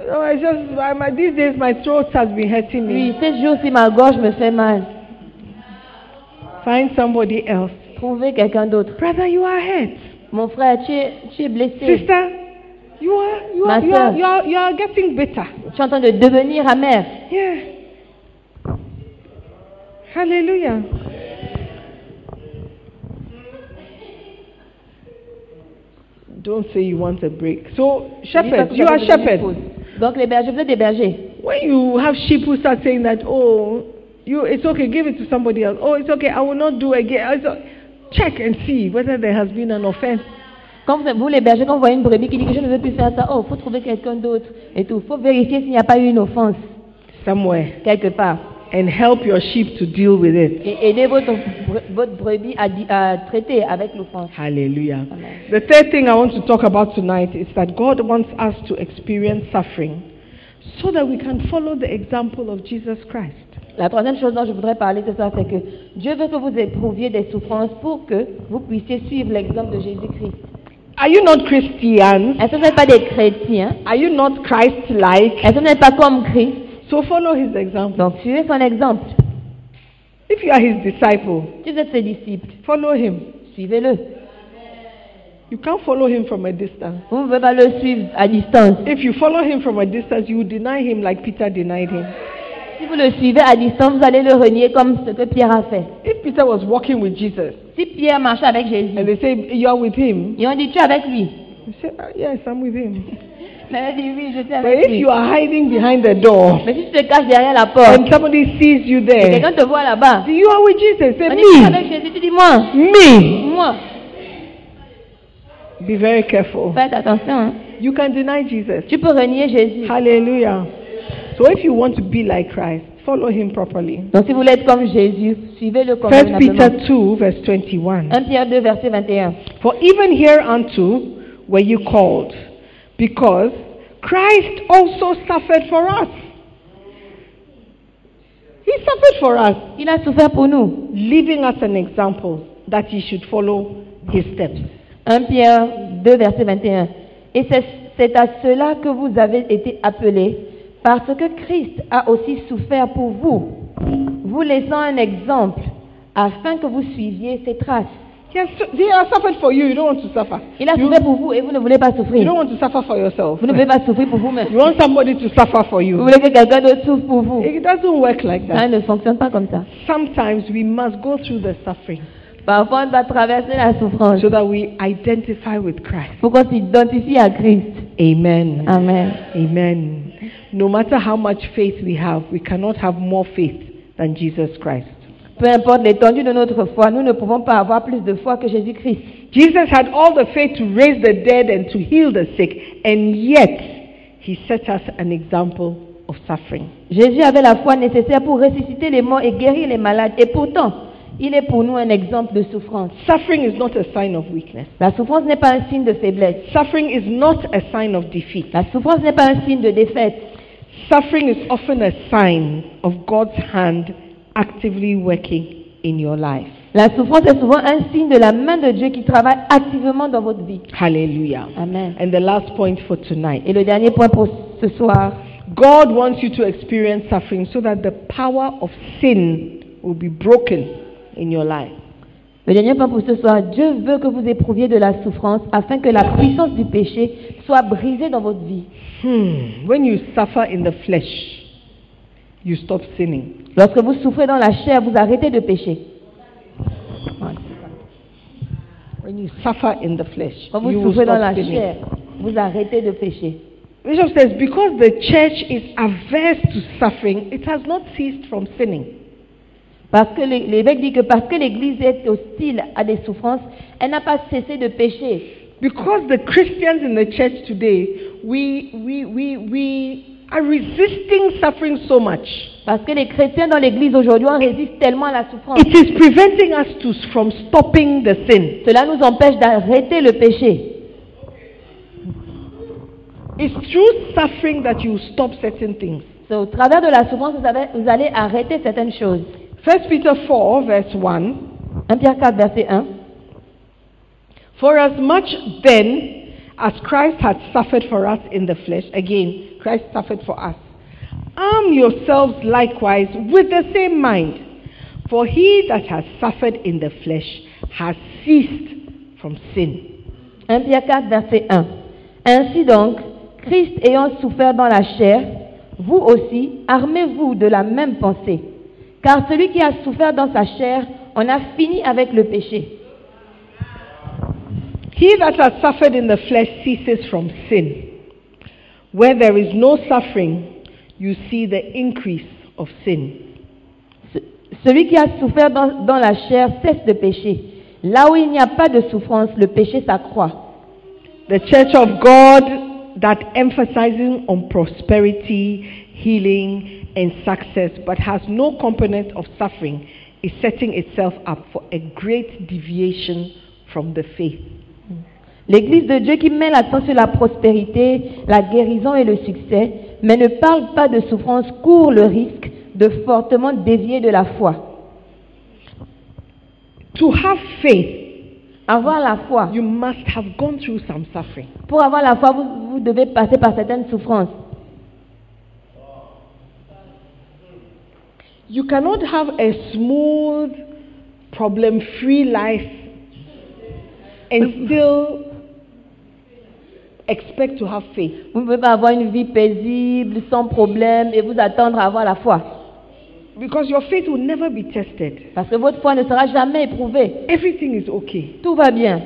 No, I just, I, my, these days my throat has been hurting Oui, me. ces jours-ci, ma gorge me fait mal. Find somebody else. Trouvez quelqu'un d'autre. Brother, you are hurt. Mon frère, tu es, tu es blessé. Sister, you are, you Ma are, you are, you are, you are getting bitter. Tu es en train de devenir amer. Yeah. Hallelujah. Don't say you want a break. So, shepherds, you are shepherds. Donc les bergers, vous êtes des bergers. When you have sheep who start saying that, oh, you, it's okay, give it to somebody else. Oh, it's okay, I will not do again. Check and see whether there has been an offense. Quand vous, vous, les bergers, quand vous voyez une brebis qui dit que je ne veux plus faire ça, oh, faut trouver quelqu'un d'autre et tout. faut vérifier s'il n'y a pas eu une offense somewhere quelque part. And help your sheep to deal with it. Et aider votre, votre brebis à, à traiter avec l'offense. Hallelujah. Amen. The third thing I want to talk about tonight is that God wants us to experience suffering so that we can follow the example of Jesus Christ. La troisième chose dont je voudrais parler ce soir, c'est que Dieu veut que vous éprouviez des souffrances pour que vous puissiez suivre l'exemple de Jésus-Christ. Are you not Christians? Est-ce que vous n'êtes pas des chrétiens? Are you not Christ-like? Est-ce que vous n'êtes pas comme Christ? So follow his example. Donc suivez son exemple. If you are his disciple, Si vous êtes ses disciples, follow him. suivez-le. You can't follow him from a distance. Vous ne pouvez pas le suivre à distance. If you follow him from a distance, you will deny him like Peter denied him. Si vous le suivez à distance, vous allez le renier comme ce que Pierre a fait. If Peter was walking with Jesus Si Pierre marchait avec Jésus, and they say, You are with him, et on dit tu es avec lui. you say, "Ah, Yes, I'm with him. Dit oui, But if lui. you are hiding behind the door Mais si tu te caches derrière la porte, and somebody sees you et there, quelqu'un te voit là-bas, you are with Jesus. Say, on Me, avec Jésus, tu dis moi, me. moi. Be very careful. Faites attention. hein. You can deny Jesus. Tu peux renier Jésus. Hallelujah. So if you want to be like Christ, follow him properly. Donc si vous voulez être comme Jésus, suivez-le comme First Peter convenablement. 2, verse 21. 1 Pierre 2, verset 21. For even hereunto were you called, because Christ also suffered for us. He suffered for us, Il a souffert pour nous. leaving us an example that ye should follow his steps. 1 Pierre 2, verset 21. Et c'est c'est à cela que vous avez été appelés, parce que Christ a aussi souffert pour vous, vous laissant un exemple, afin que vous suiviez ses traces. He has, su- he has suffered for you. You don't want to suffer. Il a You, souffert pour vous et vous ne voulez pas you don't want to suffer for yourself. Vous ne pouvez pas souffrir pour vous-même. You want somebody to suffer for you. Vous voulez que quelqu'un d'autre souffre pour vous. It doesn't work like that. Ah, ça that. ne fonctionne pas comme ça. Sometimes we must go through the suffering Parfois, on doit traverser la souffrance so that we identify with Christ. pour qu'on s'identifie à Christ. Amen. Amen. Amen. No matter how much faith we have, we cannot have more faith than Jesus Christ. Peu importe l'étendue de notre foi, nous ne pouvons pas avoir plus de foi que Jésus-Christ. Jesus had all the faith to raise the dead and to heal the sick, and yet he set us an example of suffering. Jésus avait la foi nécessaire pour ressusciter les morts et guérir les malades. Et pourtant, il est pour nous un exemple de souffrance. Suffering is not a sign of weakness. La souffrance n'est pas un signe de faiblesse. Suffering is not a sign of defeat. La souffrance n'est pas un signe de défaite. Suffering is often a sign of God's hand actively working in your life. La souffrance est souvent un signe de la main de Dieu qui travaille activement dans votre vie. Hallelujah. Amen. And the last point for tonight Et le dernier point pour ce soir, God wants you to experience suffering so that the power of sin will be broken in your life. le dernier point pour ce soir, Dieu veut que vous éprouviez de la souffrance afin que la puissance du péché soit brisée dans votre vie. Hmm. When you suffer in the flesh, you stop sinning. Lorsque vous souffrez dans la chair, vous arrêtez de pécher. When you suffer in the flesh, Quand vous you souffrez dans la sinning. chair, vous arrêtez de pécher. Bishop says, because the church is averse to suffering, it has not ceased from sinning. Parce que l'é- l'évêque dit que parce que l'Église est hostile à des souffrances, elle n'a pas cessé de pécher. Because the Christians in the church today, we, we, we, we are resisting suffering so much. Parce que les chrétiens dans l'Église aujourd'hui, on résiste tellement à la souffrance. It is preventing us to, from stopping the sin. Cela nous empêche d'arrêter le péché. It's through suffering that you stop certain things. C'est au travers de la souffrance que vous, allez arrêter certaines choses. 1 Peter 4, verse 1 1 Pierre 4, verset 1. For as much then as Christ had suffered for us in the flesh, again, Christ suffered for us, arm yourselves likewise with the same mind. For he that has suffered in the flesh has ceased from sin. 1 Pierre 4, verset 1. Ainsi donc, Christ ayant souffert dans la chair, vous aussi, armez-vous de la même pensée. Car celui qui a souffert dans sa chair en a fini avec le péché. He that has suffered in the flesh ceases from sin. Where there is no suffering, you see the increase of sin. Celui qui a souffert dans, dans la chair cesse de pécher. Là où il n'y a pas de souffrance, le péché s'accroît. The church of God that emphasizing on prosperity, healing, and success, but has no component of suffering, is setting itself up for a great deviation from the faith. L'Église de Dieu qui met l'accent sur la prospérité, la guérison et le succès, mais ne parle pas de souffrance, court le risque de fortement dévier de la foi. To have faith, Avoir la foi, you must have gone through some suffering. pour avoir la foi, vous, vous devez passer par certaines souffrances. You cannot have a smooth, problem free life and still expect to have faith. Vous ne pouvez pas avoir une vie paisible, sans problème, et vous attendre à avoir la foi. Because your faith will never be tested. Parce que votre foi ne sera jamais éprouvée. Everything is okay. Tout va bien.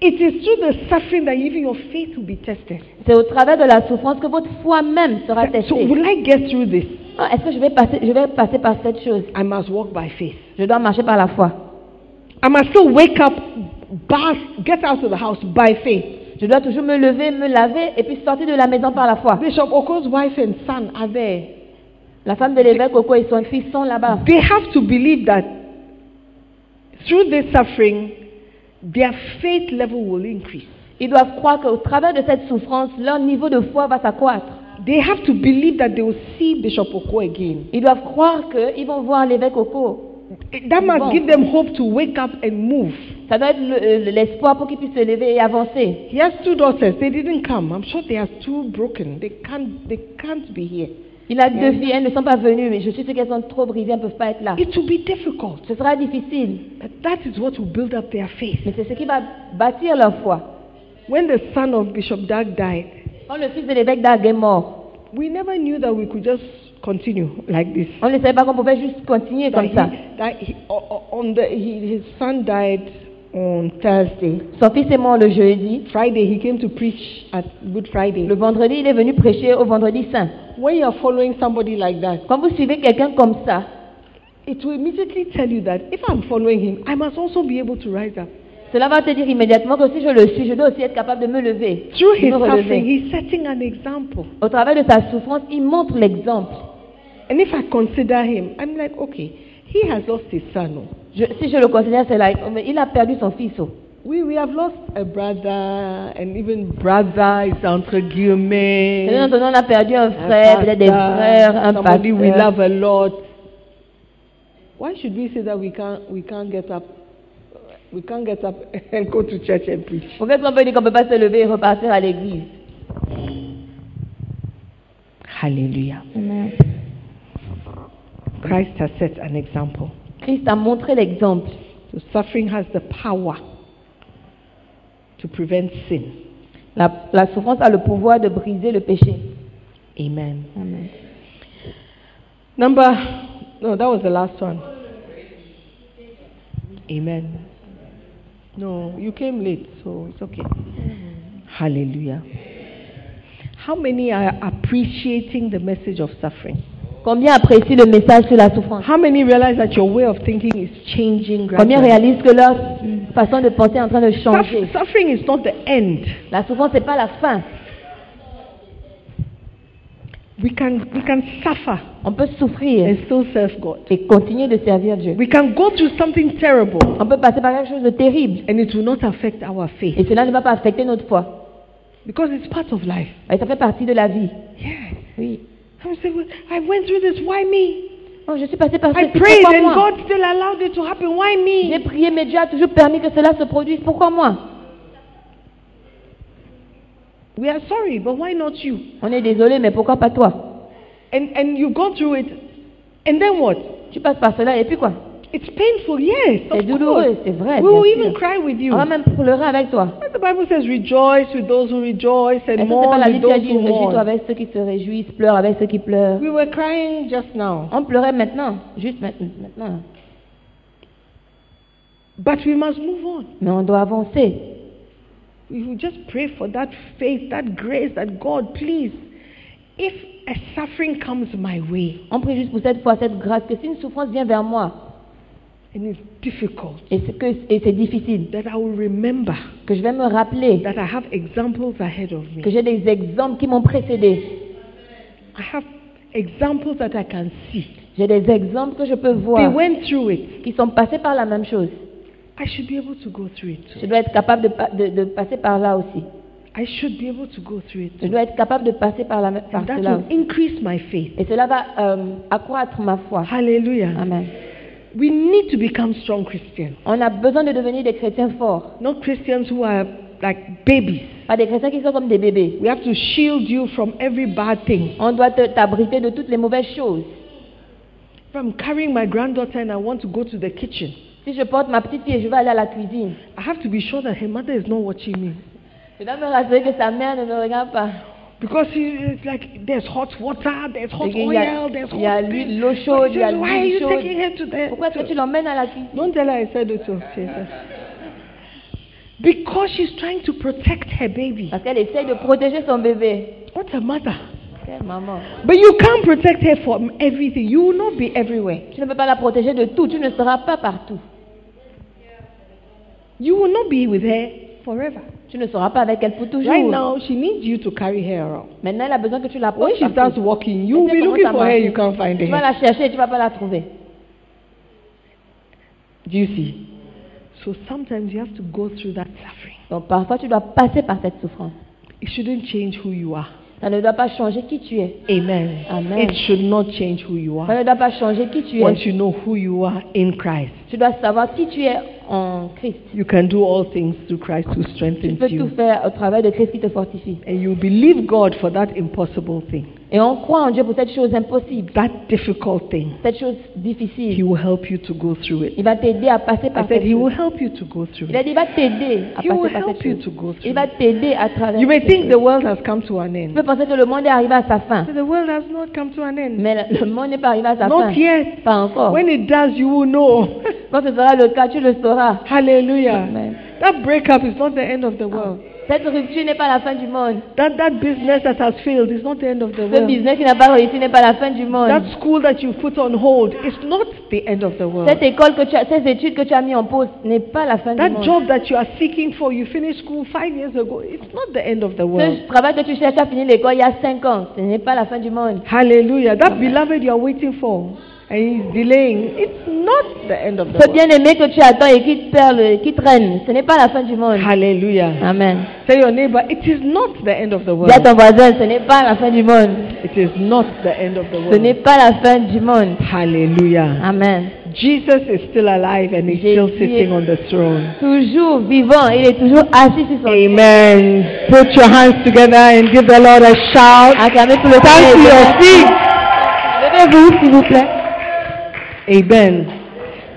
It is through the suffering that even your faith will be tested. C'est au travers de la souffrance que votre foi même sera So testée. will I get through this? Ah, Est-ce que je vais, passer, je vais passer par cette chose? I must walk by faith. Je dois marcher par la foi. I must still wake up, bath, get out of the house by faith. Je dois toujours me lever, me laver et puis sortir de la maison par la foi. Bishop Oko's wife and son are there. La femme de l'évêque Oko et son fils sont là-bas. They have to believe that through this suffering, their faith level will increase. Ils doivent croire qu'au travers de cette souffrance, leur niveau de foi va s'accroître. They have to believe that they will see Bishop Oko again. Ils doivent croire qu'ils vont voir l'évêque Oko. That must Bon. give them hope to wake up and move. Ça doit être euh, l'espoir pour qu'ils puissent se lever et avancer. He has two daughters. They didn't come. I'm sure they are too broken. They can't. They can't be here. Il a deux filles, elles ne sont pas venues, mais je suis sûre qu'elles sont trop brisées, elles ne peuvent pas être là. It will be difficult. Ce sera difficile, But that is what will build up their faith. mais c'est ce qui va bâtir leur foi. When the son of Bishop Dag died, Quand le fils de l'évêque d'Ag est mort, we never knew that we could just continue like this. on ne savait pas qu'on pouvait juste continuer That comme he, ça. that he, on the, he, his son died on Thursday. Son fils est mort le jeudi. Friday, he came to preach at Good Friday. Le vendredi, il est venu prêcher au vendredi saint. When you are following somebody like that, Quand vous suivez quelqu'un comme ça, it will immediately tell you that if I'm following him, I must also be able to rise up. Cela va te dire immédiatement que si je le suis, je dois aussi être capable de me lever. Through his me suffering, he's setting an example. Au travers de sa souffrance, il montre l'exemple. And if I consider him, I'm like, okay, he has lost his son. oh. Je- si je le considère, c'est là. mais Il a perdu son fils. oh. We, we have lost a brother, and even brother is entre guillemets. Et nous, on a perdu un frère, peut-être des frères, un somebody we pasteur. love a lot. Why should we say that we can't we can't get up we can't get up and go to church and preach? Pourquoi est-ce qu'on peut dire qu'on ne peut pas se lever et repartir à l'église Hallelujah. Christ has set an example. Christ a montré l'exemple. So suffering has the power to prevent sin. La, la souffrance a le pouvoir de briser le péché. Amen. Amen. Number no, that was the last one. Amen. No, you came late, so it's okay. Hallelujah. How many are appreciating the message of suffering? Combien apprécient le message sur la souffrance How many realize that your way of thinking is changing Combien réalisent que leur façon de penser est en train de changer? Suff- Suffering is not the end. La souffrance, n'est pas la fin. We can we can suffer On peut souffrir and still serve God. et continuer de servir Dieu. We can go through something terrible On peut passer par quelque chose de terrible and it will not affect our faith et cela ne va pas affecter notre foi. because it's part of life. Et ça fait partie de la vie. Yeah. Oui. I went through this. Why me? Oh, je suis passé par prayed Pourquoi and moi? God still allowed it to happen. Why J'ai me? prié, mais Dieu a toujours permis que cela se produise. Pourquoi moi? We are sorry, but why not you? On est désolé, mais pourquoi pas toi? And and you go through it, and then what? Tu passes par cela et puis quoi? It's painful, yes. C'est douloureux, c'est vrai. We will even cry with you. On va même pleurer avec toi. The Bible says, "Rejoice with those who rejoice, Est-ce and que c'est pas mourn la with Bible qui a those dit who réjouis-toi mourn." avec ceux qui se réjouissent, pleure avec ceux qui pleurent We were crying just now, On pleurait maintenant, juste ma- maintenant. but we must move on. Mais on doit avancer. We will just pray for that faith, that grace, that God, please, if a suffering comes my way On prie juste pour cette foi, cette grâce, que si une souffrance vient vers moi and it's difficult, et c'est, que, et c'est difficile, that I will remember que je vais me rappeler that I have examples ahead of que me. j'ai des exemples qui m'ont précédé. I have examples that I can see. J'ai des exemples que je peux They voir went through it. qui sont passés par la même chose. I should be able to go through it. Je dois être capable de, pa- de- de passer par là aussi. I should be able to go through it. Je dois être capable de passer par, la, par And that cela will aussi. increase my faith. Et cela va euh, accroître ma foi. Amen. We need to become strong Christians, On a besoin de devenir des chrétiens forts. not Christians who are like babies. Pas des chrétiens qui sont comme des bébés. We have to shield you from every bad thing. On doit te- t'abriter de toutes les mauvaises choses. If I'm carrying my granddaughter and I want to go to the kitchen, Si je porte ma petite fille et je vais aller à la cuisine, I have to be sure that her mother is not watching me. je dois me rassurer que sa mère ne me regarde pas. Because it's like there's hot water, there's hot y a- oil, there's il y a hot l'huile, this. l'eau chaude, il y a Why are l'huile you chaude? her to the Pourquoi est-ce que to- tu l'emmènes à la cuisine Don't tell her I said it to Jesus. Because she's trying to protect her baby. Parce qu'elle essaye de protéger son bébé. What a mother. Quelle maman. But you can't protect her from everything. You will not be everywhere. Tu ne peux pas la protéger de tout. Tu ne seras pas partout. You will not be with her forever. Tu ne seras pas avec elle pour toujours. Right now, she needs you to carry her around. Maintenant, elle a besoin que tu la When portes. she partout. starts walking, you will be looking for ça her, you can't find Tu vas her. la chercher tu ne vas pas la trouver. Do you see? So sometimes you have to go through that suffering. Donc parfois, tu dois passer par cette souffrance. It shouldn't change who you are. Ça ne doit pas changer qui tu es. Amen. Amen. It should not change who you Ça are. ne doit pas changer qui tu es. Once you know who you are in Christ, Tu dois savoir qui tu es en Christ. you can do all things through Christ who Tu strengthens peux tout you. faire au travail de Christ qui te fortifie. And you believe God for that impossible thing, Et on croit en Dieu pour cette chose impossible, that difficult thing. cette chose He difficile. will help you to go through it. Il va t'aider à passer I par said cette He will help you to go through Il a it. dit, il va t'aider à He will passer par help cette you chose. to go Il through va it. t'aider à travers You may think the world has come to an Tu end. peux penser que le monde est arrivé à sa fin. The world has not come to an end. Mais le monde n'est pas arrivé à sa Not fin. yet. Pas encore. When it does, you will know. Quand ce sera le cas, tu le sauras. Hallelujah. Amen. That breakup is not the end of the world. Cette rupture n'est pas la fin du monde. That, that business that has failed is not the end of the Ce world. business qui n'a pas réussi n'est pas la fin du monde. That school that you put on hold is not the end of the world. Cette école que tu as, ces études que tu as mis en pause n'est pas la fin du That monde. job that you are seeking for, you finished school five years ago, it's not the end of the world. Ce travail que tu cherches à finir l'école il y a 5 ans, ce n'est pas la fin du monde. Hallelujah. That beloved you are waiting for and he's delaying, it's not the end of the Ce world. bien-aimé que tu attends et qui te perd, le- qui traîne, ce n'est pas la fin du monde. Hallelujah. Amen. Tell your neighbor, it is not the end of the world. Dis à ton voisin, ce n'est pas la fin du monde. It is not the end of the Ce n'est world. pas la fin du monde. Hallelujah. Amen. Jesus is still alive and he's still Jésus sitting on the throne. Toujours vivant, il est toujours assis sur son Amen. Put your hands together and give the Lord a shout. Acclamez pour le Stand to your Seigneur. feet. Levez-vous, s'il vous plaît. Amen.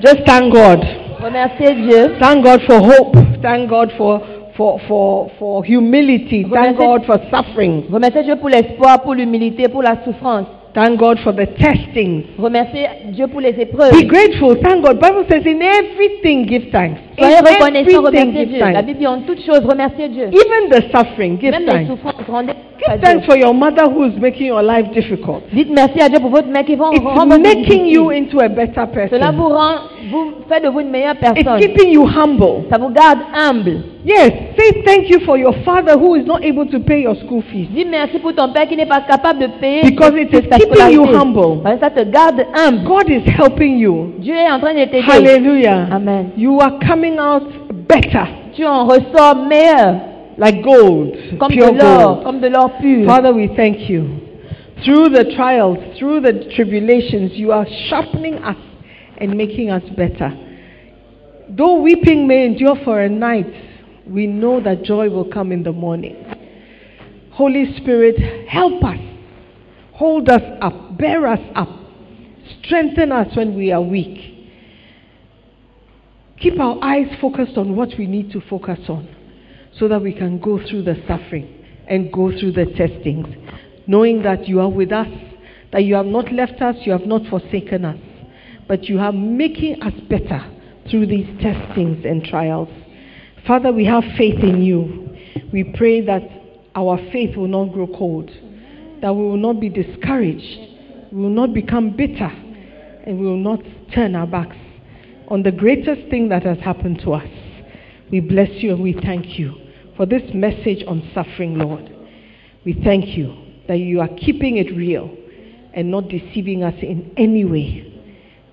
Just thank God. Remerciez Dieu. Thank God for hope. Thank God for, for, for, for humility. Thank God for suffering. Remerciez Dieu pour l'espoir, pour l'humilité, pour la souffrance. Thank God for the testings. Remerciez Dieu pour les épreuves. Be grateful. Thank God. Bible says in everything give thanks. Soyez reconnaissants, remerciez Dieu. La. Bible dit en toutes choses, remerciez Dieu. Even the suffering, give Même les thanks. souffrances, rendez Give à Dieu. thanks for your mother who is making your life difficult. Dites merci à Dieu pour votre mère qui va It's rendre vie making you into a better Cela person. vous rend, vous fait de vous une meilleure It's personne. keeping you humble. Ça vous garde humble. Yes, say thank you for your father who is not able to pay your school fees. Dis merci pour ton père qui n'est pas capable de payer Because it is ta keeping you scolarité. humble. Parce que ça te garde humble. God is helping you. Dieu est en train de t'aider. Hallelujah. Amen. You are coming out better, Tu en ressors meilleur, like gold, comme pure de l'or, comme de l'or pur. Father, we thank you. Through the trials, through the tribulations, you are sharpening us and making us better. Though weeping may endure for a night, we know that joy will come in the morning. Holy Spirit, help us. Hold us up. Bear us up. Strengthen us when we are weak. Keep our eyes focused on what we need to focus on so that we can go through the suffering and go through the testings, knowing that you are with us, that you have not left us, you have not forsaken us, but you are making us better through these testings and trials. Father, we have faith in you. We pray that our faith will not grow cold, that we will not be discouraged, we will not become bitter, and we will not turn our backs on the greatest thing that has happened to us. We bless you and we thank you for this message on suffering, Lord. We thank you that you are keeping it real and not deceiving us in any way.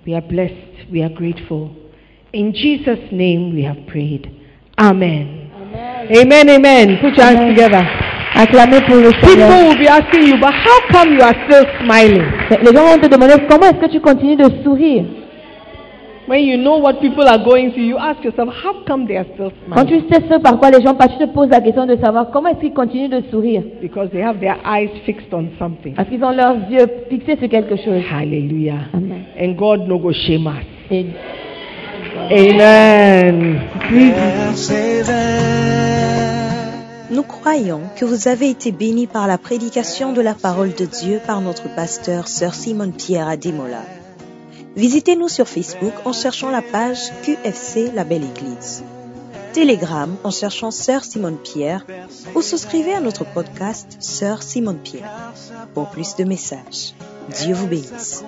We are blessed. We are grateful. In Jesus' name we have prayed. Amen. Amen, amen. Put your hands together. Acclamez pour le People will be asking you, but how come you are still smiling? Les gens vont te demander comment est-ce que tu continues de sourire. When you know what people are going through, you ask yourself, how come they are still Quand smiling? tu sais ce par quoi les gens passent, tu te poses la question de savoir comment est-ce qu'ils continuent de sourire. Because they have their eyes fixed on something. Parce qu'ils ont leurs yeux fixés sur quelque chose. Hallelujah. Amen. And God no go shame us. Amen. Nous croyons que vous avez été bénis par la prédication de la parole de Dieu par notre pasteur Sœur Simone Pierre à Demola. Visitez-nous sur Facebook en cherchant la page QFC La Belle Église. Telegram en cherchant Sœur Simone Pierre ou souscrivez à notre podcast Sœur Simone Pierre pour plus de messages. Dieu vous bénisse.